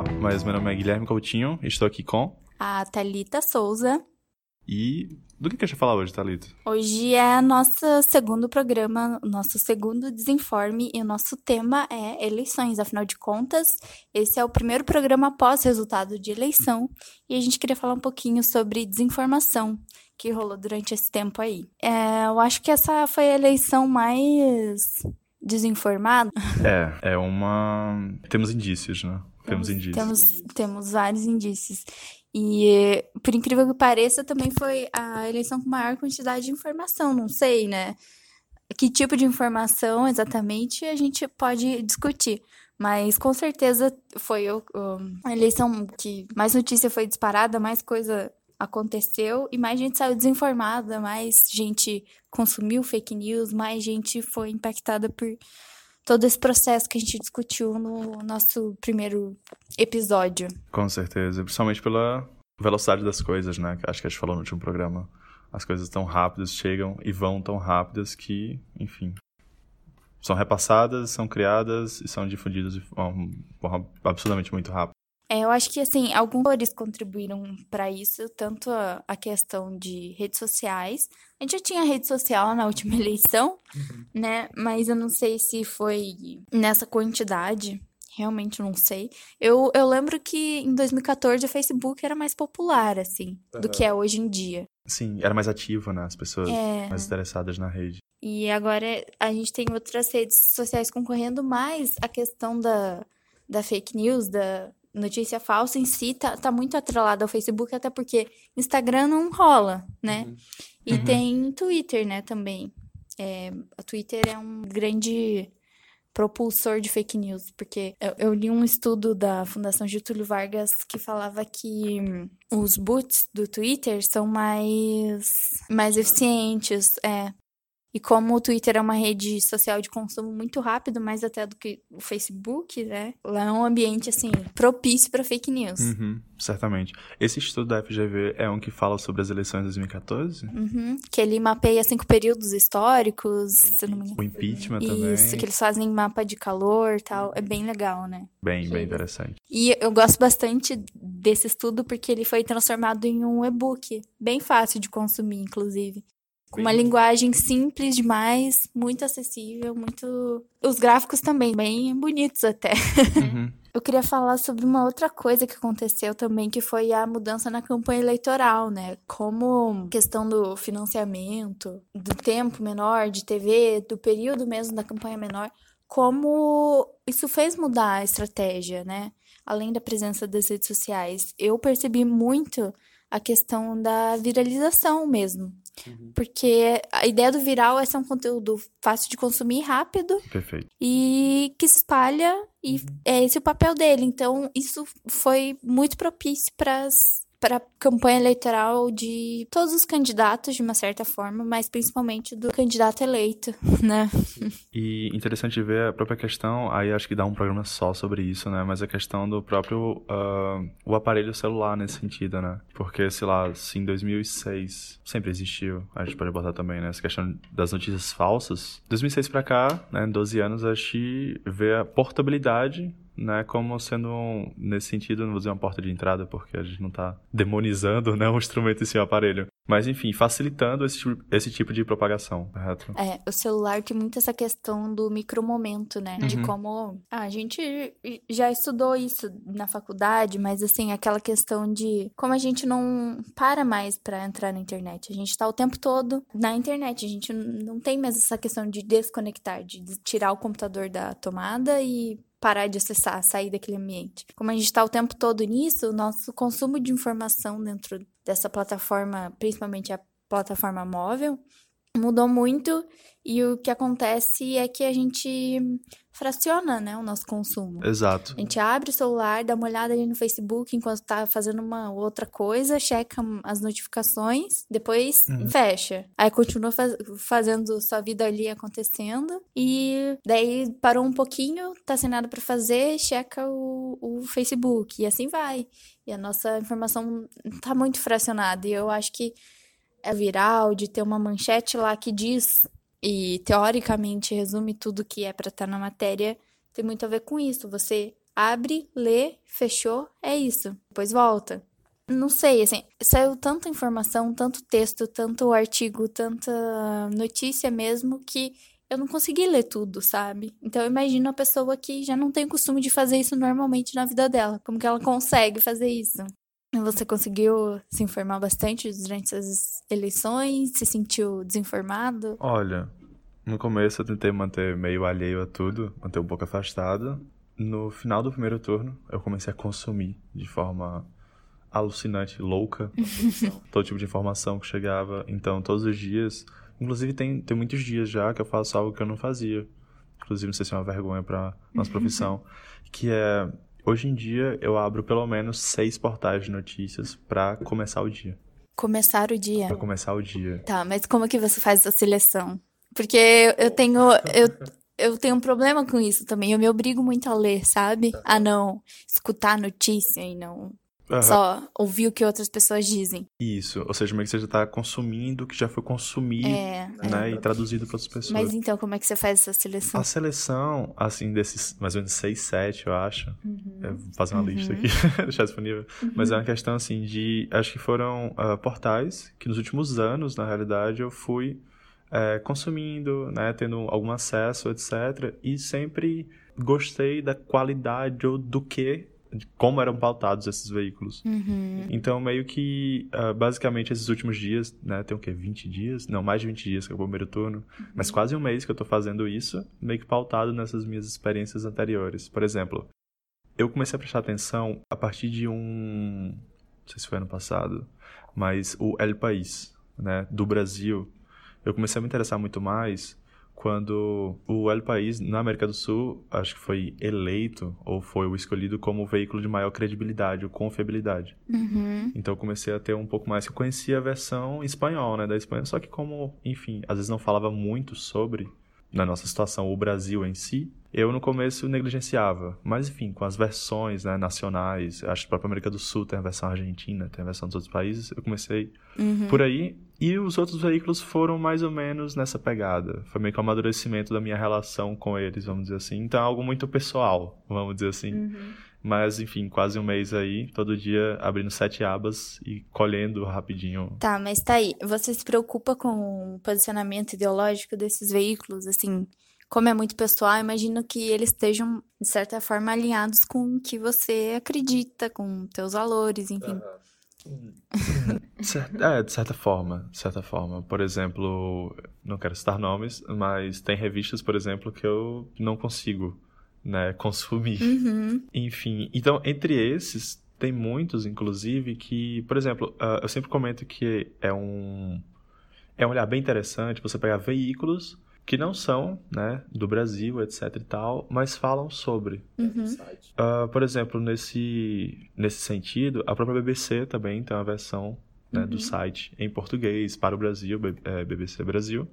record, mas meu nome é Guilherme Coutinho, estou aqui com... A Thalita Souza. E do que, que a gente vai falar hoje, Thalita? Hoje é nosso segundo programa, nosso segundo desinforme, e o nosso tema é eleições. Afinal de contas, esse é o primeiro programa após resultado de eleição, e a gente queria falar um pouquinho sobre desinformação que rolou durante esse tempo aí. É, eu acho que essa foi a eleição mais desinformada. É, é uma. Temos indícios, né? Temos, temos indícios. Temos, temos vários indícios. E, por incrível que pareça, também foi a eleição com maior quantidade de informação, não sei, né? Que tipo de informação exatamente a gente pode discutir. Mas com certeza foi o, o, a eleição que mais notícia foi disparada, mais coisa aconteceu e mais gente saiu desinformada, mais gente consumiu fake news, mais gente foi impactada por todo esse processo que a gente discutiu no nosso primeiro episódio. Com certeza, principalmente pela velocidade das coisas, né? Acho que a gente falou no último programa. As coisas tão rápidas chegam e vão tão rápidas que, enfim, são repassadas, são criadas e são difundidas de forma absurdamente muito rápida. É, eu acho que, assim, alguns fatores contribuíram para isso, tanto a, a, questão de redes sociais. A gente já tinha rede social na última eleição, uhum. né? Mas eu não sei se foi nessa quantidade. Realmente não sei. Eu, eu lembro que em 2014 o Facebook era mais popular, assim, uhum. do que é hoje em dia. Sim, era mais ativo, né? As pessoas é... mais interessadas na rede. E agora a gente tem outras redes sociais concorrendo mais a questão da, da fake news, da, notícia falsa em si tá, tá muito atrelada ao Facebook, até porque Instagram não rola, né? Uhum. E uhum. tem Twitter, né, também. É, a Twitter é um grande propulsor de fake news, porque eu, eu, li um estudo da Fundação Getúlio Vargas que falava que os bots do Twitter são mais mais eficientes, é, e como o Twitter é uma rede social de consumo muito rápido, mais até do que o Facebook, né? Lá é um ambiente, assim, propício para fake news. Uhum, certamente. Esse estudo da FGV é um que fala sobre as eleições de 2014? Uhum, que ele mapeia cinco períodos históricos, se não me engano. O impeachment Isso, também. Isso, que eles fazem mapa de calor e tal. É bem legal, né? Bem, bem interessante. E eu gosto bastante desse estudo porque ele foi transformado em um e-book. Bem fácil de consumir, inclusive. Com uma linguagem simples demais, muito acessível, muito. Os gráficos também, bem bonitos até. Uhum. Eu queria falar sobre uma outra coisa que aconteceu também, que foi a mudança na campanha eleitoral, né? Como questão do financiamento, do tempo menor de TV, do período mesmo da campanha menor, como isso fez mudar a estratégia, né? Além da presença das redes sociais. Eu percebi muito a questão da viralização mesmo. Uhum. Porque a ideia do viral é ser um conteúdo fácil de consumir, rápido. Perfeito. E que espalha, e uhum. é esse o papel dele. Então, isso foi muito propício para as para campanha eleitoral de todos os candidatos, de uma certa forma, mas principalmente do candidato eleito, né? E interessante ver a própria questão, aí acho que dá um programa só sobre isso, né? Mas a questão do próprio uh, o aparelho celular nesse sentido, né? Porque, sei lá, se em 2006 sempre existiu, a gente pode botar também, né? Essa questão das notícias falsas. 2006 para cá, né? 12 anos, a gente vê a portabilidade né, como sendo, nesse sentido, não vou dizer uma porta de entrada, porque a gente não está demonizando né, um instrumento em si, um aparelho. Mas, enfim, facilitando esse, esse tipo de propagação, correto? É, o celular tem muito essa questão do micromomento, né? Uhum. De como. Ah, a gente já estudou isso na faculdade, mas, assim, aquela questão de como a gente não para mais para entrar na internet. A gente está o tempo todo na internet. A gente não tem mais essa questão de desconectar, de tirar o computador da tomada e parar de acessar, sair daquele ambiente. Como a gente está o tempo todo nisso, o nosso consumo de informação dentro dessa plataforma, principalmente a plataforma móvel, mudou muito e o que acontece é que a gente fraciona, né, o nosso consumo. Exato. A gente abre o celular, dá uma olhada ali no Facebook enquanto tá fazendo uma outra coisa, checa as notificações, depois uhum. fecha. Aí continua faz fazendo sua vida ali acontecendo e daí parou um pouquinho, tá sem nada para fazer, checa o, o Facebook e assim vai. E a nossa informação tá muito fracionada e eu acho que é viral, de ter uma manchete lá que diz e teoricamente resume tudo que é para estar tá na matéria, tem muito a ver com isso. Você abre, lê, fechou, é isso. Depois volta. Não sei, assim, saiu tanta informação, tanto texto, tanto artigo, tanta notícia mesmo que eu não consegui ler tudo, sabe? Então eu imagino a pessoa que já não tem costume de fazer isso normalmente na vida dela. Como que ela consegue fazer isso? Você conseguiu se informar bastante durante as eleições? Se sentiu desinformado? Olha, no começo eu tentei manter meio alheio a tudo, manter um pouco afastado. No final do primeiro turno, eu comecei a consumir de forma alucinante, louca, todo tipo de informação que chegava. Então, todos os dias Inclusive, tem, tem muitos dias já que eu faço algo que eu não fazia. Inclusive, não sei se é uma vergonha para nossa profissão. que é, hoje em dia, eu abro pelo menos seis portais de notícias para começar o dia. Começar o dia? Pra começar o dia. Tá, mas como que você faz essa seleção? Porque eu tenho... Eu, eu tenho um problema com isso também. Eu me obrigo muito a ler, sabe? A não escutar notícia e não Uhum. Só ouvir o que outras pessoas dizem. Isso, ou seja, meio que você já tá consumindo o que já foi consumido, é, né, é. e traduzido para outras pessoas. Mas então, como é que você faz essa seleção? A seleção, assim, desses mais ou menos 6, 7, eu acho. Uhum. Eu vou fazer uma uhum. lista aqui, deixar disponível. Uhum. Mas é uma questão, assim, de... Acho que foram uh, portais que nos últimos anos, na realidade, eu fui é, consumindo, né, tendo algum acesso, etc. E sempre gostei da qualidade ou do que de como eram pautados esses veículos. Uhum. Então, meio que, uh, basicamente, esses últimos dias, né, tem o quê? 20 dias? Não, mais de 20 dias que é o primeiro turno, uhum. mas quase um mês que eu tô fazendo isso, meio que pautado nessas minhas experiências anteriores. Por exemplo, eu comecei a prestar atenção a partir de um, não sei se foi ano passado, mas o El País, né, do Brasil, eu comecei a me interessar muito mais quando o El País, na América do Sul, acho que foi eleito ou foi o escolhido como o veículo de maior credibilidade ou confiabilidade. Uhum. Então eu comecei a ter um pouco mais. Eu conhecia a versão espanhol, né, da Espanha, só que como, enfim, às vezes não falava muito sobre, na nossa situação, o Brasil em si, eu no começo negligenciava. Mas enfim, com as versões né, nacionais, acho que a própria América do Sul tem a versão argentina, tem a versão dos outros países, eu comecei uhum. por aí. E os outros veículos foram mais ou menos nessa pegada. Foi meio que o um amadurecimento da minha relação com eles, vamos dizer assim. Então é algo muito pessoal, vamos dizer assim. Uhum. Mas, enfim, quase um mês aí, todo dia abrindo sete abas e colhendo rapidinho. Tá, mas tá aí. Você se preocupa com o posicionamento ideológico desses veículos, assim? como é muito pessoal, imagino que eles estejam, de certa forma, alinhados com o que você acredita, com teus valores, enfim. É, de certa forma, de certa forma. Por exemplo, não quero citar nomes, mas tem revistas, por exemplo, que eu não consigo, né, consumir. Uhum. Enfim, então, entre esses, tem muitos, inclusive, que, por exemplo, uh, eu sempre comento que é um, é um olhar bem interessante você pegar veículos que não são, né, do Brasil, etc e tal, mas falam sobre. Uhum. Uh, por exemplo, nesse, nesse sentido, a própria BBC também tem uma versão né, uhum. do site em português para o Brasil, BBC é, Brasil,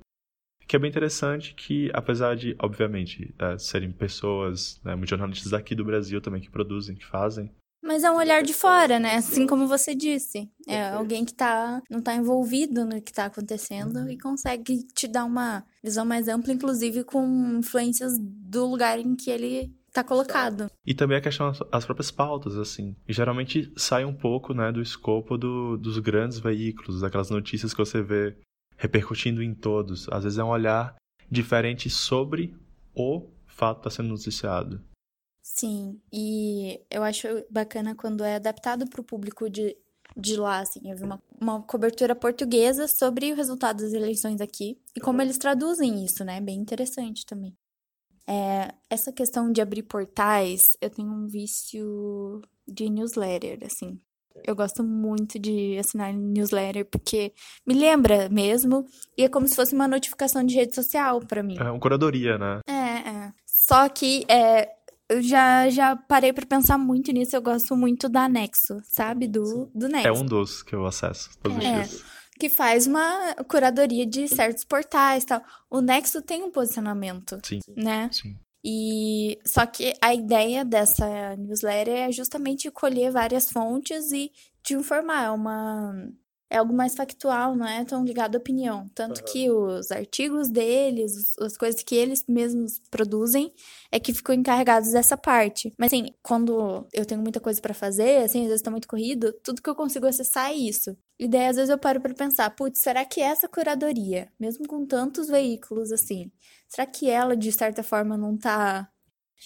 que é bem interessante que, apesar de, obviamente, uh, serem pessoas, né, muitos jornalistas aqui do Brasil também que produzem, que fazem, mas é um olhar de fora, né? Assim como você disse. É alguém que tá, não tá envolvido no que tá acontecendo e consegue te dar uma visão mais ampla, inclusive com influências do lugar em que ele tá colocado. E também a questão das próprias pautas, assim. Geralmente sai um pouco, né, do escopo do, dos grandes veículos, daquelas notícias que você vê repercutindo em todos. Às vezes é um olhar diferente sobre o fato que está sendo noticiado. Sim, e eu acho bacana quando é adaptado para o público de, de lá, assim. Eu vi uma, uma cobertura portuguesa sobre o resultado das eleições aqui e como eles traduzem isso, né? Bem interessante também. É, essa questão de abrir portais, eu tenho um vício de newsletter, assim. Eu gosto muito de assinar newsletter porque me lembra mesmo e é como se fosse uma notificação de rede social para mim. É uma curadoria, né? É, é. Só que é, eu já, já parei para pensar muito nisso. Eu gosto muito da Nexo, sabe? Do, do Nexo. É um dos que eu acesso todos é, os dias. Que faz uma curadoria de certos portais tal. O Nexo tem um posicionamento. Sim. Né? Sim. E só que a ideia dessa newsletter é justamente colher várias fontes e te informar. É uma é algo mais factual, não é tão ligado à opinião. Tanto uhum. que os artigos deles, as coisas que eles mesmos produzem, é que ficam encarregados dessa parte. Mas assim, quando eu tenho muita coisa para fazer, assim, às vezes tá muito corrido, tudo que eu consigo acessar é isso. E daí, às vezes, eu paro para pensar, putz, será que essa curadoria, mesmo com tantos veículos assim, será que ela, de certa forma, não tá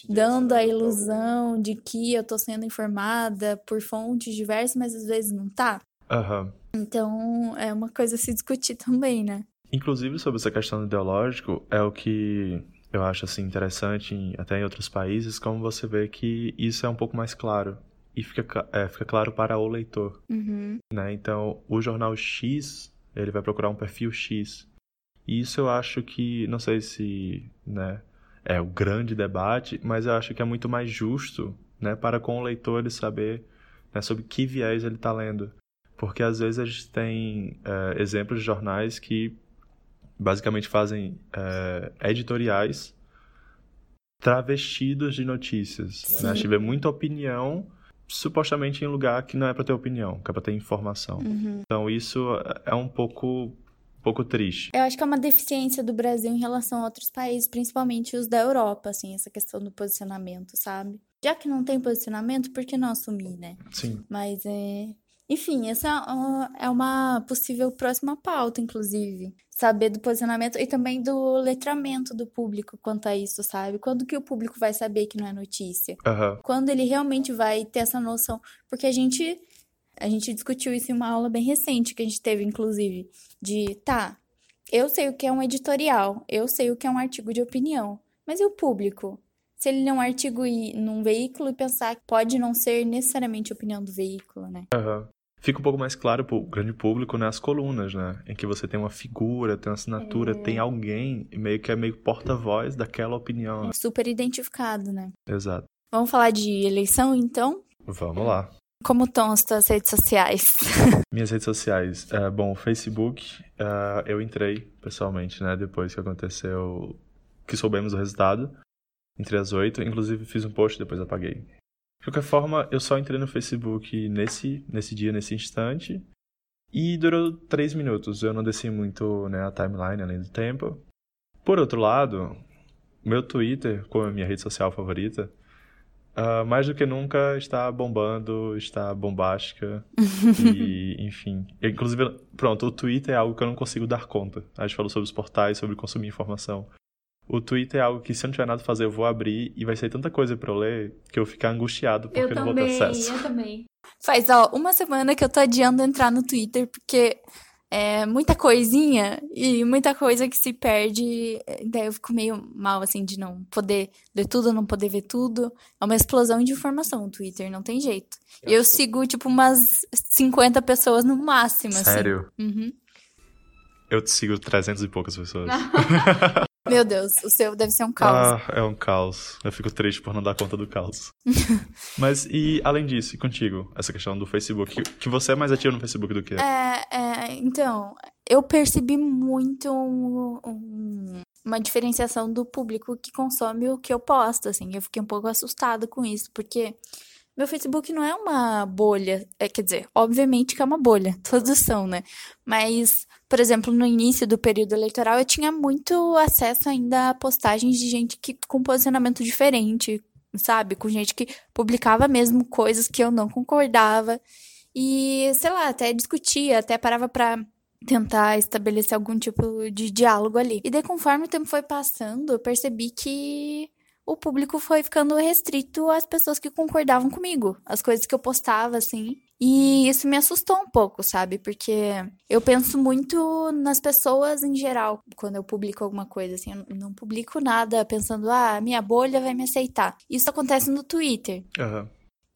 dando a ilusão de que eu tô sendo informada por fontes diversas, mas às vezes não tá? Uhum. Então, é uma coisa a se discutir também, né? Inclusive, sobre essa questão ideológico, é o que eu acho assim interessante, em, até em outros países, como você vê que isso é um pouco mais claro. E fica, é, fica claro para o leitor. Uhum. Né? Então, o jornal X, ele vai procurar um perfil X. E isso eu acho que, não sei se né, é o grande debate, mas eu acho que é muito mais justo né, para com o leitor ele saber né, sobre que viés ele está lendo. Porque às vezes a gente tem é, exemplos de jornais que basicamente fazem é, editoriais travestidos de notícias. Né? A gente vê muita opinião supostamente em lugar que não é para ter opinião, que é para ter informação. Uhum. Então isso é um pouco pouco triste. Eu acho que é uma deficiência do Brasil em relação a outros países, principalmente os da Europa, assim, essa questão do posicionamento, sabe? Já que não tem posicionamento, por que não assumir, né? Sim. Mas é, enfim, essa é uma possível próxima pauta, inclusive. Saber do posicionamento e também do letramento do público quanto a isso, sabe? Quando que o público vai saber que não é notícia? Uhum. Quando ele realmente vai ter essa noção. Porque a gente. A gente discutiu isso em uma aula bem recente que a gente teve, inclusive. De, tá, eu sei o que é um editorial, eu sei o que é um artigo de opinião. Mas e o público? se ele ler um artigo e, num veículo e pensar que pode não ser necessariamente a opinião do veículo, né? Uhum fica um pouco mais claro para o grande público nas né, colunas, né? Em que você tem uma figura, tem uma assinatura, é... tem alguém meio que é meio porta-voz daquela opinião. É super identificado, né? Exato. Vamos falar de eleição, então? Vamos lá. Como estão as tuas redes sociais? Minhas redes sociais. É, bom, o Facebook, uh, eu entrei pessoalmente, né? Depois que aconteceu, que soubemos o resultado. Entre as oito. Inclusive fiz um post, depois apaguei. De qualquer forma, eu só entrei no Facebook nesse, nesse dia, nesse instante. E durou três minutos. Eu não desci muito né, a timeline além do tempo. Por outro lado, meu Twitter, como é minha rede social favorita, uh, mais do que nunca está bombando, está bombástica. e, enfim. inclusive, pronto, o Twitter é algo que eu não consigo dar conta. A gente falou sobre os portais, sobre consumir informação. O Twitter é algo que se eu não tiver nada a fazer, eu vou abrir e vai ser tanta coisa para eu ler que eu ficar angustiado porque eu não também, vou ter acesso. Eu também. Faz, ó, uma semana que eu tô adiando entrar no Twitter porque é muita coisinha e muita coisa que se perde. Daí eu fico meio mal, assim, de não poder ler tudo, não poder ver tudo. É uma explosão de informação o Twitter, não tem jeito. Eu, eu sigo, tipo, umas 50 pessoas no máximo, Sério? assim. Sério? Uhum. Eu te sigo 300 e poucas pessoas. Meu Deus, o seu deve ser um caos. Ah, é um caos. Eu fico triste por não dar conta do caos. Mas, e além disso, e contigo, essa questão do Facebook, que, você é mais ativo no Facebook do que eu? É, é então, eu percebi muito um, um, uma diferenciação do público que consome o que eu posto, assim. Eu fiquei um pouco assustada com isso, porque meu Facebook não é uma bolha. É, quer dizer, obviamente que é uma bolha, todos são, né? Mas por exemplo, no início do período eleitoral, eu tinha muito acesso ainda a postagens de gente que com posicionamento diferente, sabe? Com gente que publicava mesmo coisas que eu não concordava. E, sei lá, até discutia, até parava pra tentar estabelecer algum tipo de diálogo ali. E daí, conforme o tempo foi passando, eu percebi que o público foi ficando restrito às pessoas que concordavam comigo, as coisas que eu postava, assim. E isso me assustou um pouco, sabe? Porque eu penso muito nas pessoas em geral quando eu publico alguma coisa, assim. Eu não publico nada pensando, ah, minha bolha vai me aceitar. Isso acontece no Twitter. Uhum.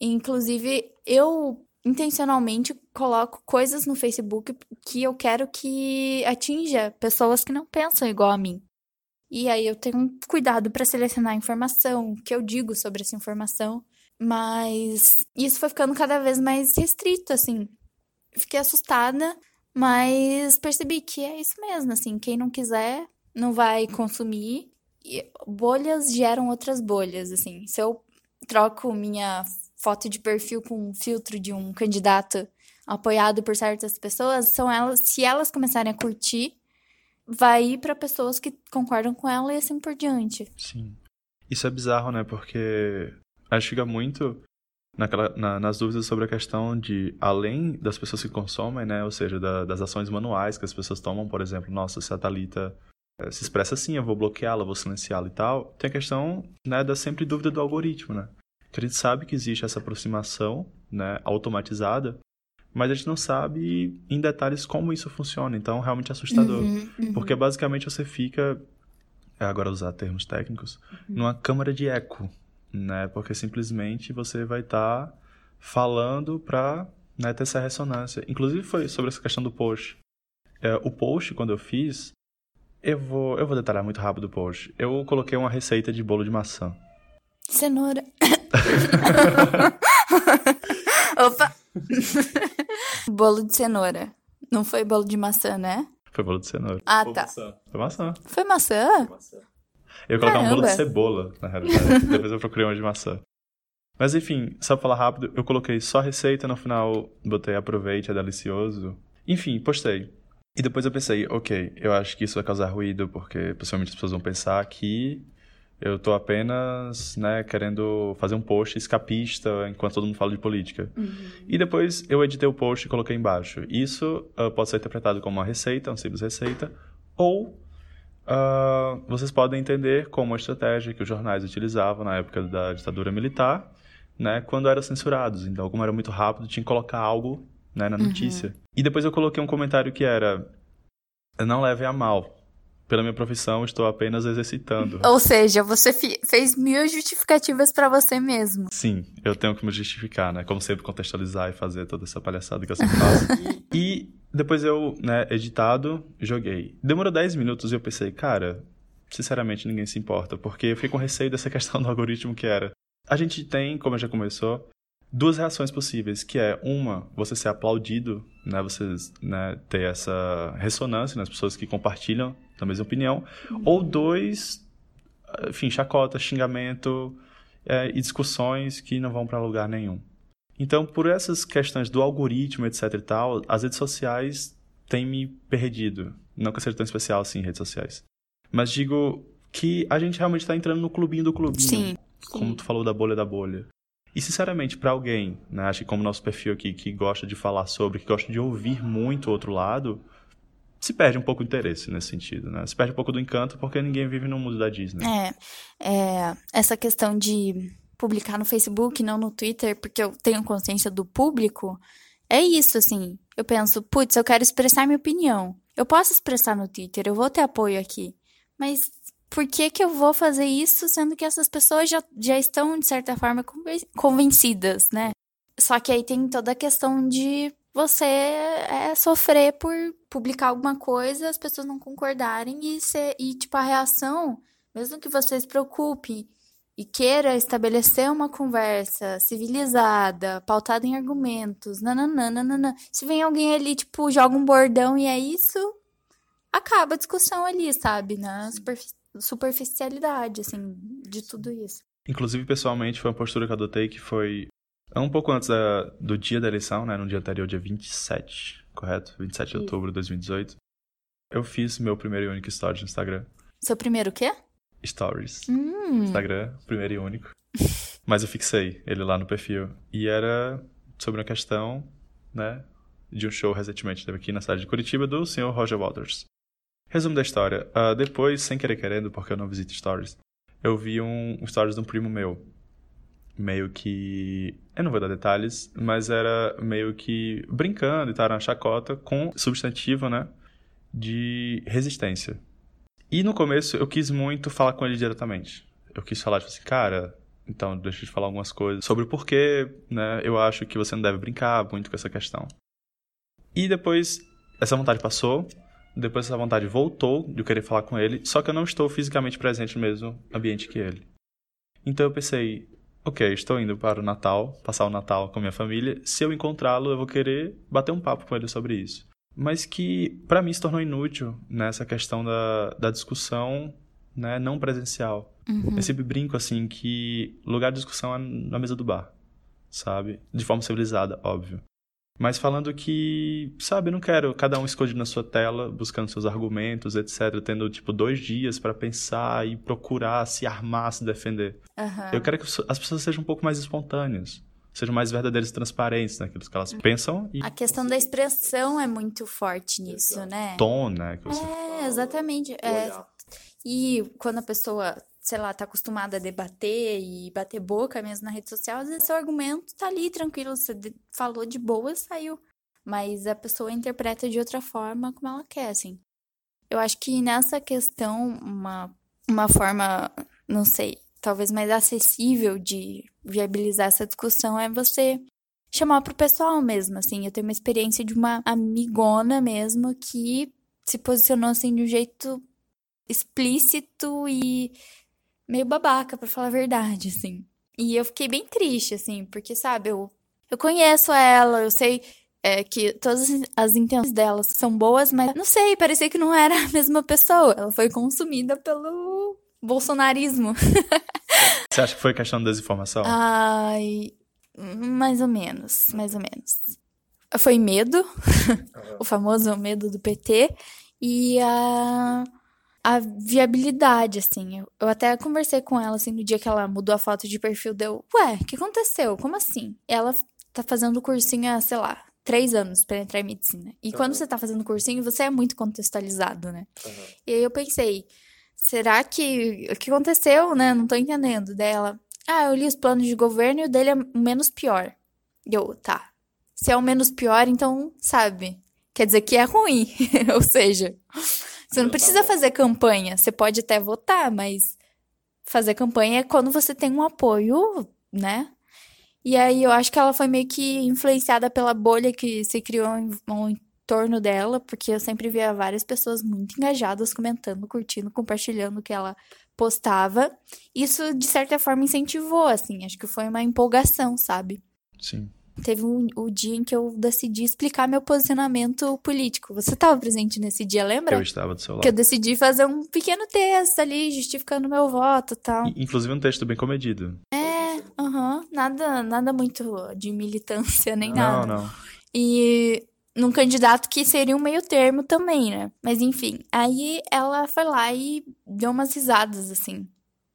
Inclusive, eu intencionalmente coloco coisas no Facebook que eu quero que atinja pessoas que não pensam igual a mim. E aí eu tenho cuidado para selecionar a informação, o que eu digo sobre essa informação. Mas isso foi ficando cada vez mais restrito, assim. Fiquei assustada, mas percebi que é isso mesmo, assim. Quem não quiser, não vai consumir. E bolhas geram outras bolhas, assim. Se eu troco minha foto de perfil com um filtro de um candidato apoiado por certas pessoas, são elas, se elas começarem a curtir, vai ir para pessoas que concordam com ela e assim por diante. Sim. Isso é bizarro, né? Porque acho que fica muito naquela, na, nas dúvidas sobre a questão de, além das pessoas que consomem, né? Ou seja, da, das ações manuais que as pessoas tomam, por exemplo, nossa, se a Thalita é, se expressa assim, eu vou bloqueá-la, vou silenciá-la e tal. Tem a questão, né, da sempre dúvida do algoritmo, né? Que a gente sabe que existe essa aproximação, né, automatizada, mas a gente não sabe em detalhes como isso funciona. Então, realmente é assustador. Uhum, uhum. Porque basicamente você fica, é agora usar termos técnicos, Uhum. numa câmara de eco, né? Porque simplesmente você vai estar falando para né, ter essa ressonância. Inclusive foi sobre essa questão do post. É, o post, quando eu fiz, eu vou, eu vou detalhar muito rápido o post. Eu coloquei uma receita de bolo de maçã. Cenoura. Opa! bolo de cenoura. Não foi bolo de maçã, né? Foi bolo de cenoura. Ah, tá. Foi maçã. Foi maçã? Eu ia colocar um bolo de cebola, na realidade. Depois eu procurei uma de maçã. Mas enfim, só pra falar rápido, eu coloquei só receita, no final botei aproveite, é delicioso. Enfim, postei. E depois eu pensei, ok, eu acho que isso vai causar ruído, porque possivelmente as pessoas vão pensar que eu tô apenas, né, querendo fazer um post escapista enquanto todo mundo fala de política. E depois eu editei o post e coloquei embaixo. Isso ah, pode ser interpretado como uma receita, uma simples receita, ou ah, vocês podem entender como uma estratégia que os jornais utilizavam na época da ditadura militar, né, quando eram censurados. Então, como era muito rápido, tinha que colocar algo né, na notícia. E depois eu coloquei um comentário que era: Não levem a mal. Pela minha profissão, estou apenas exercitando. Ou seja, você fez mil justificativas pra você mesmo. Sim, eu tenho que me justificar, né? Como sempre, contextualizar e fazer toda essa palhaçada que eu sempre faço. e depois eu, né, editado, joguei. Demorou 10 minutos e eu pensei, cara, sinceramente ninguém se importa, porque eu fiquei com receio dessa questão do algoritmo que era. A gente tem, como já começou, duas reações possíveis, que é uma, você ser aplaudido, né, você né, ter essa ressonância nas pessoas que compartilham a mesma opinião, ou dois, enfim, chacota, xingamento é, e discussões que não vão para lugar nenhum. Então, por essas questões do algoritmo, etc e tal, as redes sociais têm me perdido. Não que eu seja tão especial assim em redes sociais. Mas digo que a gente realmente está entrando no clubinho do clubinho. Sim. Como tu falou da bolha da bolha. E, sinceramente, para alguém, né, acho que como nosso perfil aqui, que gosta de falar sobre, que gosta de ouvir muito o outro lado, se perde um pouco o interesse nesse sentido, né? Se perde um pouco do encanto porque ninguém vive no mundo da Disney. É, é, essa questão de publicar no Facebook, não no Twitter, porque eu tenho consciência do público, é isso, assim. Eu penso, putz, eu quero expressar minha opinião. Eu posso expressar no Twitter, eu vou ter apoio aqui. Mas por que que eu vou fazer isso, sendo que essas pessoas já, já estão, de certa forma, conven- convencidas, né? Só que aí tem toda a questão de você é, sofrer por publicar alguma coisa, as pessoas não concordarem e, ser, e tipo, a reação, mesmo que você se preocupe e queira estabelecer uma conversa civilizada, pautada em argumentos, nananã, nananã, se vem alguém ali, tipo, joga um bordão e é isso, acaba a discussão ali, sabe? Na superfi- superficialidade, assim, de tudo isso. Inclusive, pessoalmente, foi uma postura que eu adotei que foi um pouco antes da- do dia da eleição, né? No dia anterior, dia 27, correto? 27 de Isso. outubro de 2018. Eu fiz meu primeiro e único story no Instagram. Seu primeiro o quê? Stories. Hum, Instagram, primeiro e único. Mas eu fixei ele lá no perfil. E era sobre uma questão, né? De um show recentemente teve aqui na cidade de Curitiba do senhor Roger Waters. Resumo da história. ah, depois, sem querer querendo, porque eu não visito stories, eu vi um, um stories de um primo meu. Meio que. Eu não vou dar detalhes, mas era meio que brincando e tal, uma chacota com substantivo, né? De resistência. E no começo eu quis muito falar com ele diretamente. Eu quis falar, tipo assim, cara, então deixa eu te falar algumas coisas sobre o porquê, né? Eu acho que você não deve brincar muito com essa questão. E depois essa vontade passou, depois essa vontade voltou de eu querer falar com ele, só que eu não estou fisicamente presente no mesmo ambiente que ele. Então eu pensei, ok, estou indo para o Natal, passar o Natal com minha família. Se eu encontrá-lo, eu vou querer bater um papo com ele sobre isso. Mas que para mim se tornou inútil nessa questão da, da discussão né, não presencial. uhum. Eu sempre brinco assim que lugar de discussão é na mesa do bar, sabe? De forma civilizada, óbvio. Mas falando que, sabe, não quero cada um escondido na sua tela, buscando seus argumentos, etc. Tendo, tipo, dois dias para pensar e procurar se armar, se defender. Aham. Eu quero que as pessoas sejam um pouco mais espontâneas. Sejam mais verdadeiras e transparentes naquilo que elas pensam e A questão da expressão é muito forte nisso, né? tom, né? Que você... É, exatamente. É, e quando a pessoa, sei lá, tá acostumada a debater e bater boca mesmo na rede social, às vezes seu argumento tá ali tranquilo, você falou de boa, saiu. Mas a pessoa interpreta de outra forma como ela quer, assim. Eu acho que nessa questão, uma, uma forma, não sei, talvez mais acessível de viabilizar essa discussão é você chamar pro pessoal mesmo, assim. Eu tenho uma experiência de uma amigona mesmo que se posicionou assim de um jeito explícito e meio babaca, pra falar a verdade, assim. E eu fiquei bem triste, assim, porque, sabe, eu, eu conheço ela, eu sei é, que todas as intenções dela são boas, mas não sei, parecia que não era a mesma pessoa. Ela foi consumida pelo bolsonarismo. Você acha que foi questão de desinformação? Ai, mais ou menos, mais ou menos. Foi medo, o famoso medo do PT, e a, a viabilidade, assim. Eu, eu até conversei com ela, assim, no dia que ela mudou a foto de perfil, deu, ué, o que aconteceu? Como assim? Ela tá fazendo cursinho há, sei lá, três anos pra entrar em medicina. E quando você tá fazendo cursinho, você é muito contextualizado, né? E aí eu pensei, será que. O que aconteceu, né? Não tô entendendo. Dela. Ah, eu li os planos de governo e o dele é o menos pior. E eu, tá. Se é o menos pior, então, sabe? Quer dizer que é ruim. Ou seja, você não precisa fazer campanha. Você pode até votar, mas fazer campanha é quando você tem um apoio, né? E aí eu acho que ela foi meio que influenciada pela bolha que se criou em, em torno dela, porque eu sempre via várias pessoas muito engajadas comentando, curtindo, compartilhando o que ela postava. Isso, de certa forma, incentivou, assim. Acho que foi uma empolgação, sabe? Sim. Teve um, o dia em que eu decidi explicar meu posicionamento político. Você estava presente nesse dia, lembra? Eu estava do seu Que eu lado. decidi fazer um pequeno texto ali, justificando meu voto e tal. Inclusive um texto bem comedido. É, aham, nada, nada muito de militância nem Não, nada. não. E num candidato que seria um meio termo também, né? Mas enfim, aí ela foi lá e deu umas risadas, assim,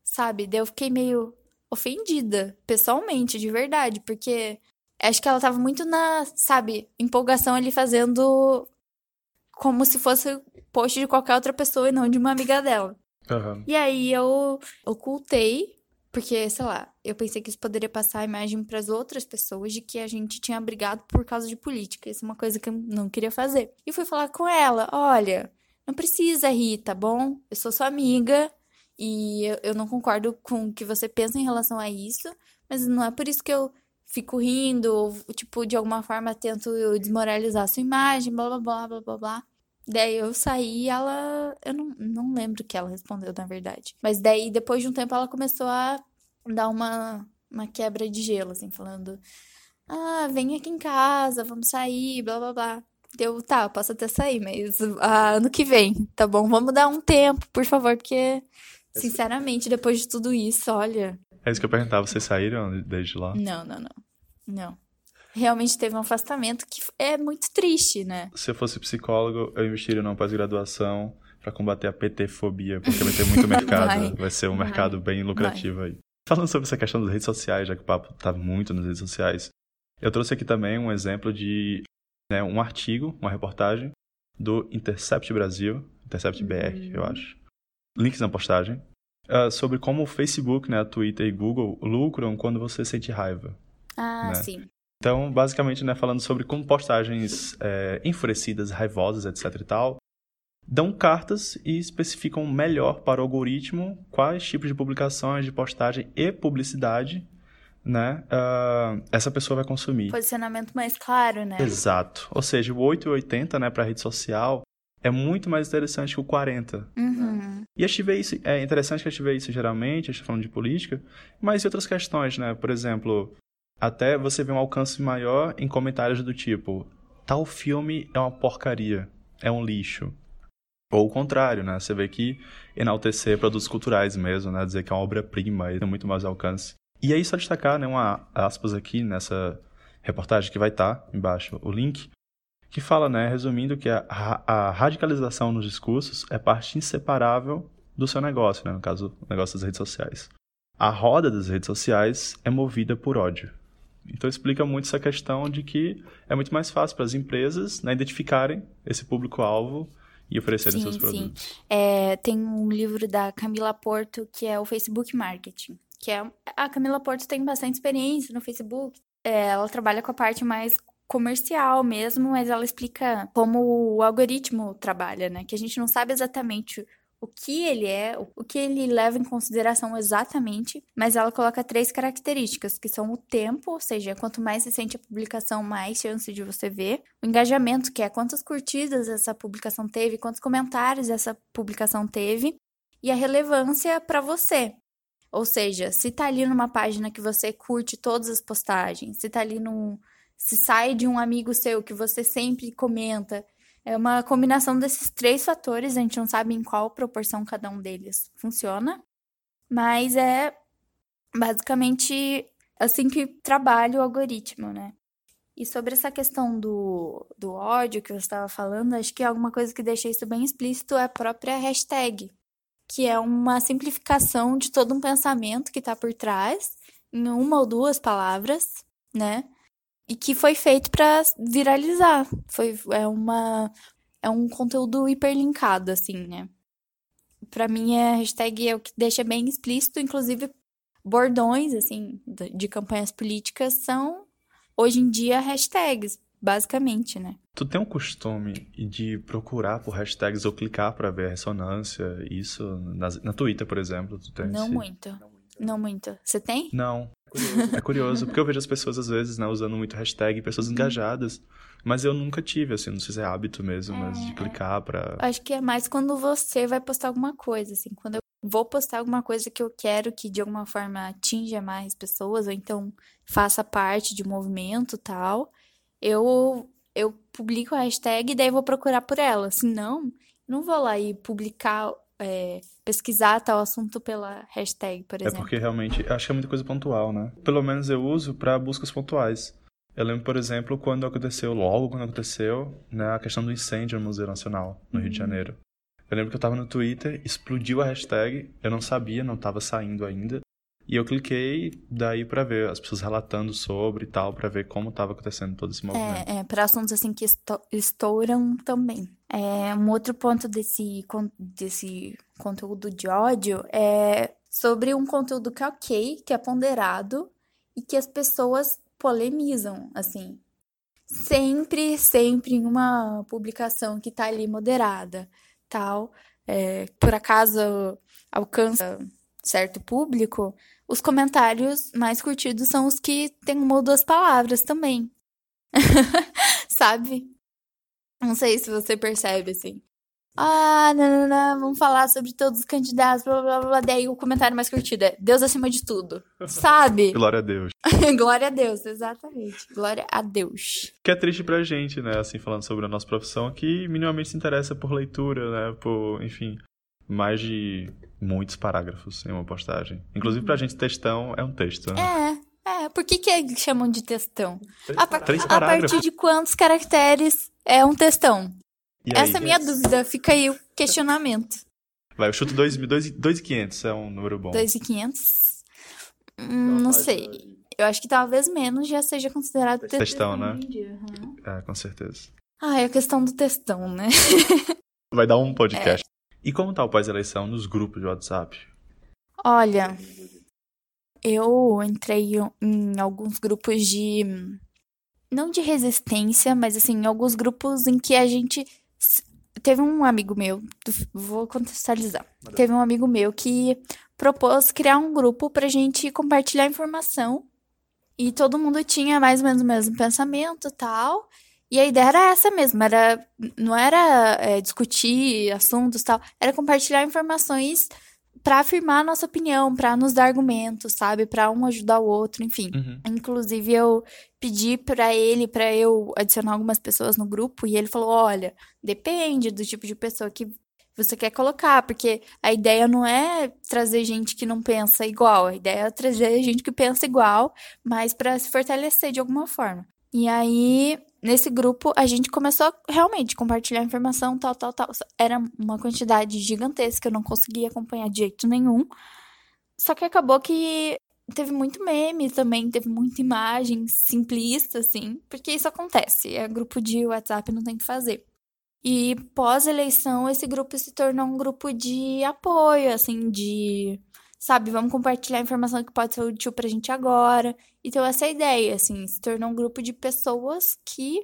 sabe? Daí eu fiquei meio ofendida, pessoalmente, de verdade, porque acho que ela tava muito na, sabe, empolgação ali fazendo como se fosse post de qualquer outra pessoa e não de uma amiga dela. Aham. E aí eu ocultei, porque, sei lá, eu pensei que isso poderia passar a imagem para as outras pessoas de que a gente tinha brigado por causa de política. Isso é uma coisa que eu não queria fazer. E fui falar com ela: olha, não precisa rir, tá bom? Eu sou sua amiga e eu, eu não concordo com o que você pensa em relação a isso, mas não é por isso que eu fico rindo, ou, tipo, de alguma forma tento desmoralizar a sua imagem, blá blá blá blá blá blá. Daí eu saí e ela. Eu não, não lembro o que ela respondeu, na verdade. Mas daí, depois de um tempo, ela começou a dar uma, uma quebra de gelo, assim, falando: Ah, vem aqui em casa, vamos sair, blá blá blá. Deu, tá, eu posso até sair, mas ah, ano que vem, tá bom? Vamos dar um tempo, por favor, porque, sinceramente, depois de tudo isso, olha. É isso que eu perguntava. Vocês saíram desde lá? Não, não, não. Não. Realmente teve um afastamento que é muito triste, né? Se eu fosse psicólogo, eu investiria numa pós-graduação pra combater a PT-fobia, porque vai ter muito mercado. Vai. vai. ser um Vai. mercado bem lucrativo aí. Falando sobre essa questão das redes sociais, já que o papo tá muito nas redes sociais, eu trouxe aqui também um exemplo de né, um artigo, uma reportagem do Intercept Brasil, Intercept BR, eu acho. Links na postagem. Ah, sobre como o Facebook, né, a Twitter e Google lucram quando você sente raiva. Ah, Né? sim. Então, basicamente, né, falando sobre como postagens é, enfurecidas, raivosas, etc e tal, dão cartas e especificam melhor para o algoritmo quais tipos de publicações, de postagem e publicidade, né, ah, essa pessoa vai consumir. Posicionamento mais claro, né? Exato. Ou seja, o 880, né, para rede social é muito mais interessante que o 40. Uhum. E a gente vê isso, é interessante que a gente vê isso geralmente, a gente tá falando de política, mas e outras questões, né? Por exemplo, até você vê um alcance maior em comentários do tipo, tal filme é uma porcaria, é um lixo. Ou o contrário, né? Você vê que enaltecer produtos culturais mesmo, né? Dizer que é uma obra-prima e tem muito mais alcance. E aí só destacar, né, uma aspas aqui nessa reportagem que vai estar tá embaixo o link, que fala, né, resumindo, que a, a radicalização nos discursos é parte inseparável do seu negócio, né, no caso, o negócio das redes sociais. A roda das redes sociais é movida por ódio. Então explica muito essa questão de que é muito mais fácil para as empresas né, identificarem esse público-alvo e oferecerem sim, seus produtos. Sim. É, tem um livro da Camila Porto que é o Facebook Marketing. Que é, a Camila Porto tem bastante experiência no Facebook. É, ela trabalha com a parte mais comercial mesmo, mas ela explica como o algoritmo trabalha, né? Que a gente não sabe exatamente o que ele é, o que ele leva em consideração exatamente, mas ela coloca três características, que são o tempo, ou seja, quanto mais recente a publicação, mais chance de você ver, o engajamento, que é quantas curtidas essa publicação teve, quantos comentários essa publicação teve, e a relevância para você. Ou seja, se tá ali numa página que você curte todas as postagens, se tá ali num se sai de um amigo seu que você sempre comenta, é uma combinação desses três fatores, a gente não sabe em qual proporção cada um deles funciona, mas é basicamente assim que trabalha o algoritmo, né? E sobre essa questão do, do ódio que você estava falando, acho que alguma coisa que deixa isso bem explícito é a própria hashtag, que é uma simplificação de todo um pensamento que está por trás, em uma ou duas palavras, né? E que foi feito para viralizar. Foi é uma é um conteúdo hiperlinkado assim, né? Para mim a hashtag é o que deixa bem explícito, inclusive bordões assim de campanhas políticas são hoje em dia hashtags, basicamente, né? Tu tem um costume de procurar por hashtags ou clicar para ver a ressonância, isso na, na Twitter, por exemplo, tu tem Não esse... muito. Não muito. Você tem? Não. É curioso, porque eu vejo as pessoas, às vezes, né, usando muito hashtag, pessoas uhum. engajadas. Mas eu nunca tive, assim, não sei se é hábito mesmo, é, mas de é. clicar pra. Acho que é mais quando você vai postar alguma coisa, assim. Quando eu vou postar alguma coisa que eu quero que de alguma forma atinja mais pessoas, ou então faça parte de um movimento tal, eu, eu publico a hashtag e daí vou procurar por ela. Se não, não vou lá e publicar é, pesquisar tal assunto pela hashtag, por é exemplo. É porque realmente, acho que é muita coisa pontual, né? Pelo menos eu uso para buscas pontuais. Eu lembro, por exemplo, quando aconteceu, logo quando aconteceu, né, a questão do incêndio no Museu Nacional, no uhum. Rio de uhum. Janeiro. Eu lembro que eu tava no Twitter, explodiu a hashtag, eu não sabia, não tava saindo ainda. E eu cliquei daí para ver as pessoas relatando sobre e tal, para ver como estava acontecendo todo esse movimento. É, é para assuntos assim que estouram também. É, um outro ponto desse, desse conteúdo de ódio é sobre um conteúdo que é ok, que é ponderado e que as pessoas polemizam, assim. Sempre, sempre em uma publicação que tá ali moderada, tal. É, por acaso alcança certo público, os comentários mais curtidos são os que tem uma ou duas palavras também. Sabe? Não sei se você percebe, assim. Ah, não, não, não, vamos falar sobre todos os candidatos, blá, blá, blá. Daí o comentário mais curtido é Deus acima de tudo. Sabe? Glória a Deus. Glória a Deus, exatamente. Glória a Deus. Que é triste pra gente, né? Assim, falando sobre a nossa profissão, que minimamente se interessa por leitura, né? Por, enfim, mais de muitos parágrafos em uma postagem. Inclusive, pra gente, textão é um texto, né? É, é. Por que, que é, chamam de textão? Três, a, três a partir de quantos caracteres é um textão? E Essa é a minha dúvida. Fica aí o questionamento. Vai, eu chuto 2.500, é um número bom. 2.500? Hum, não sei. Eu acho que talvez menos já seja considerado textão. Textão, né? Uhum. É, com certeza. Ah, é a questão do textão, né? Vai dar um podcast. É. E como tá o pós-eleição nos grupos de WhatsApp? Olha, eu entrei em alguns grupos de. Não de resistência, mas assim, em alguns grupos em que a gente. Teve um amigo meu, vou contextualizar. Teve um amigo meu que propôs criar um grupo pra gente compartilhar informação. E todo mundo tinha mais ou menos o mesmo pensamento tal. E a ideia era essa mesmo, era, não era é, discutir assuntos tal, era compartilhar informações para afirmar a nossa opinião, para nos dar argumentos, sabe? Para um ajudar o outro, enfim. Uhum. Inclusive, eu pedi para ele, para eu adicionar algumas pessoas no grupo, e ele falou: olha, depende do tipo de pessoa que você quer colocar, porque a ideia não é trazer gente que não pensa igual, a ideia é trazer gente que pensa igual, mas para se fortalecer de alguma forma. E aí, nesse grupo, a gente começou a realmente compartilhar informação, tal, tal, tal. Era uma quantidade gigantesca, eu não conseguia acompanhar de jeito nenhum. Só que acabou que teve muito meme também, teve muita imagem simplista, assim, porque isso acontece. É grupo de WhatsApp, não tem o que fazer. E pós-eleição, esse grupo se tornou um grupo de apoio, assim, de. Sabe, vamos compartilhar informação que pode ser útil pra gente agora. Então, essa é a ideia, assim, se tornou um grupo de pessoas que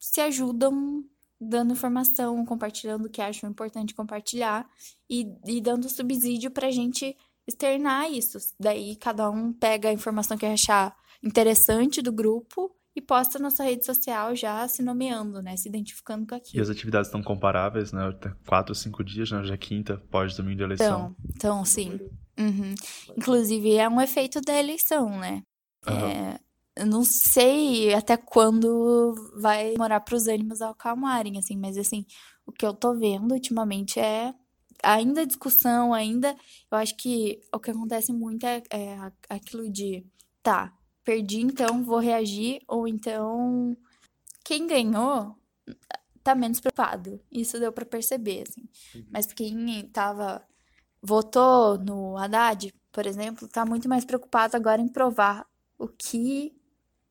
se ajudam dando informação, compartilhando o que acham importante compartilhar e, e dando subsídio pra gente externar isso. Daí, cada um pega a informação que achar interessante do grupo e posta na sua rede social já se nomeando, né? Se identificando com aquilo. E as atividades estão comparáveis, né? Quatro, cinco dias, né? Já é quinta, pós-domingo de eleição. Então, então sim. Uhum. Inclusive, é um efeito da eleição, né? Uhum. É, eu não sei até quando vai demorar para os ânimos acalmarem, assim, mas assim, o que eu tô vendo ultimamente é ainda discussão, ainda. Eu acho que o que acontece muito é, é aquilo de tá, perdi, então vou reagir, ou então quem ganhou tá menos preocupado. Isso deu para perceber, assim. Uhum. Mas quem tava votou no Haddad, por exemplo, tá muito mais preocupado agora em provar o que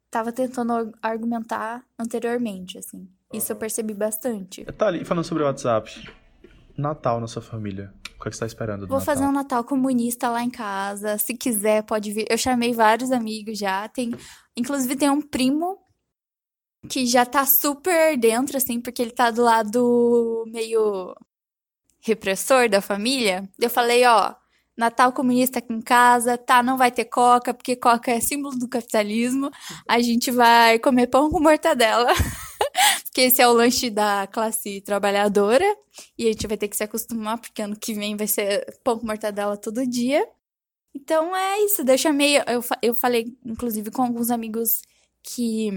tava tentando argumentar anteriormente, assim. Isso eu percebi bastante. Tá ali falando sobre o WhatsApp. Natal na sua família. O que, é você tá esperando do Vou Natal? fazer um Natal comunista lá em casa. Se quiser, pode vir. Eu chamei vários amigos já. Tem, inclusive, tem um primo que já tá super dentro, assim, porque ele tá do lado meio repressor da família. Eu falei, ó, Natal comunista aqui em casa, tá? Não vai ter coca, porque coca é símbolo do capitalismo. A gente vai comer pão com mortadela. porque esse é o lanche da classe trabalhadora. E a gente vai ter que se acostumar, porque ano que vem vai ser pão com mortadela todo dia. Então é isso. Eu chamei. Eu, eu falei, inclusive, com alguns amigos que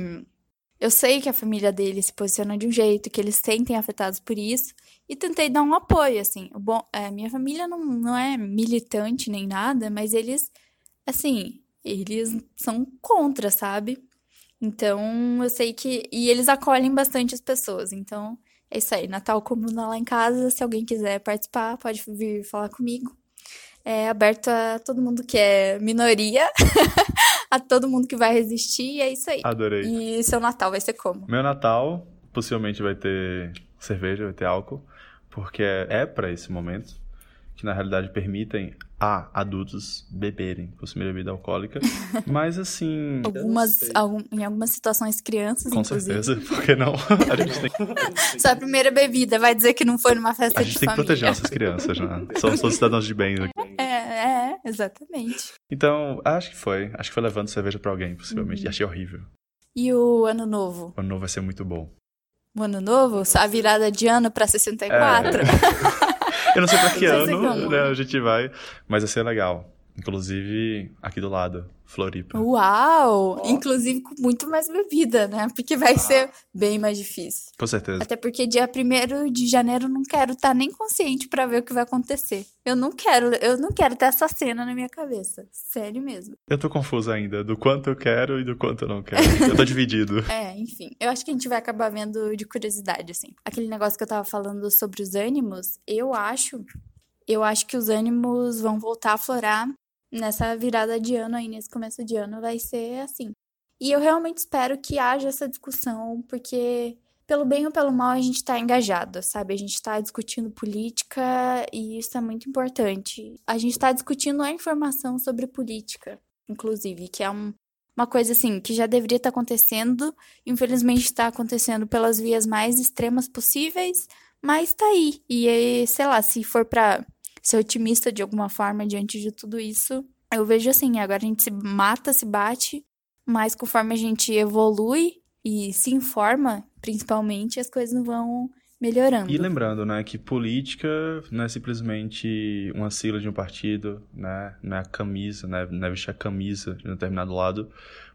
eu sei que a família dele se posiciona de um jeito, que eles sentem afetados por isso, e tentei dar um apoio, assim. Bom, é, minha família não, não é militante nem nada, mas eles, assim, eles são contra, sabe? Então, eu sei que. E eles acolhem bastante as pessoas. Então, é isso aí. Natal Comuna lá em casa. Se alguém quiser participar, pode vir falar comigo. É aberto a todo mundo que é minoria, a todo mundo que vai resistir. E é isso aí. Adorei. E seu Natal vai ser como? Meu Natal possivelmente vai ter cerveja, vai ter álcool, porque é, é para esse momento que na realidade permitem a adultos beberem, consumir bebida alcoólica. Mas assim. Algumas, algum, em algumas situações, crianças. Com inclusive. certeza, por que não? A gente tem. Só a primeira bebida vai dizer que não foi numa festa de família. A gente tem que proteger nossas crianças, né? Somos todos cidadãos de bem aqui. É, é, exatamente. Então, acho que foi. Acho que foi levando cerveja pra alguém, possivelmente. Uhum. E achei horrível. E o ano novo? O ano novo vai ser muito bom. O ano novo? A virada de ano pra 64? É. Eu não sei pra que ano né, a gente vai, mas vai ser legal. Inclusive, aqui do lado, Floripa. Uau! Oh. Inclusive com muito mais bebida, né? Porque vai ah. ser bem mais difícil. Com certeza. Até porque dia 1 de janeiro eu não quero estar tá nem consciente para ver o que vai acontecer. Eu não quero, eu não quero ter essa cena na minha cabeça. Sério mesmo. Eu tô confuso ainda do quanto eu quero e do quanto eu não quero. eu tô dividido. É, enfim. Eu acho que a gente vai acabar vendo de curiosidade, assim. Aquele negócio que eu tava falando sobre os ânimos, eu acho eu acho que os ânimos vão voltar a florar nessa virada de ano aí, nesse começo de ano, vai ser assim. E eu realmente espero que haja essa discussão, porque pelo bem ou pelo mal a gente está engajado, sabe? A gente está discutindo política e isso é muito importante. A gente está discutindo a informação sobre política, inclusive, que é um, uma coisa assim que já deveria estar tá acontecendo, infelizmente está acontecendo pelas vias mais extremas possíveis, mas está aí. E sei lá, se for para ser otimista de alguma forma diante de tudo isso. Eu vejo assim, agora a gente se mata, se bate, mas conforme a gente evolui e se informa, principalmente, as coisas vão melhorando. E lembrando, né, que política não é simplesmente uma sigla de um partido, né, não é a camisa, né, não é vestir a camisa de um determinado lado.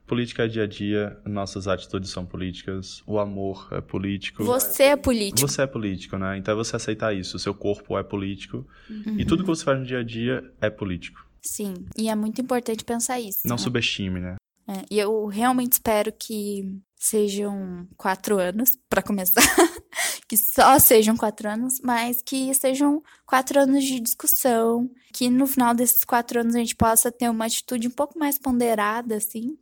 Política é dia a dia, nossas atitudes são políticas, o amor é político. Você é político. Você é político, né? Então é você aceitar isso. O seu corpo é político. Uhum. E tudo que você faz no dia a dia é político. Sim, e é muito importante pensar isso. Não né? subestime, né? É, e eu realmente espero que sejam quatro anos, para começar. que só sejam quatro anos, mas que sejam quatro anos de discussão. Que no final desses quatro anos a gente possa ter uma atitude um pouco mais ponderada, assim.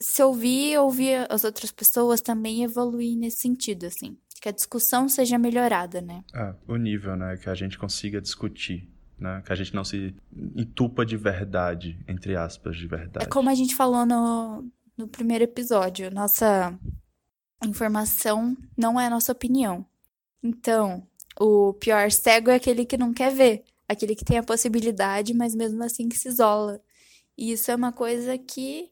Se ouvir, ouvir as outras pessoas também evoluir nesse sentido, assim. Que a discussão seja melhorada, né? É, o nível, né? Que a gente consiga discutir. Né? Que a gente não se entupa de verdade, entre aspas, de verdade. É como a gente falou no, no primeiro episódio. Nossa informação não é nossa opinião. Então, o pior cego é aquele que não quer ver. Aquele que tem a possibilidade, mas mesmo assim que se isola. E isso é uma coisa que,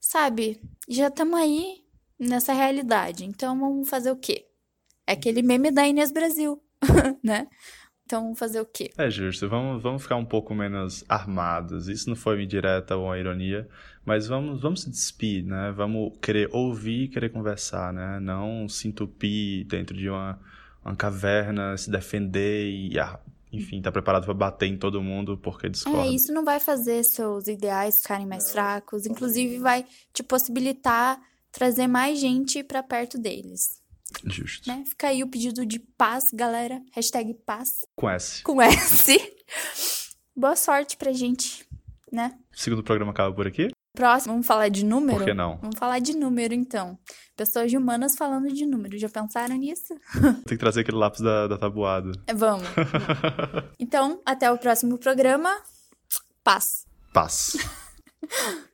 sabe, já estamos aí nessa realidade. Então vamos fazer o quê? É aquele meme da Inês Brasil, né? Então, fazer o quê? É justo, vamos, vamos ficar um pouco menos armados. Isso não foi uma indireta ou uma ironia, mas vamos, vamos se despir, né? Vamos querer ouvir e querer conversar, né? Não se entupir dentro de uma, uma caverna, se defender e, enfim, tá preparado para bater em todo mundo porque discorda. É, isso não vai fazer seus ideais ficarem mais fracos, inclusive vai te possibilitar trazer mais gente para perto deles. Justo. Né? Fica aí o pedido de paz, galera. Hashtag paz. Com S. Com S. Boa sorte pra gente, né? O segundo programa acaba por aqui? Próximo, vamos falar de número? Por que não? Vamos falar de número, então. Pessoas humanas falando de número. Já pensaram nisso? Tem que trazer aquele lápis da, da tabuada. É, vamos. então, até o próximo programa. Paz. Paz.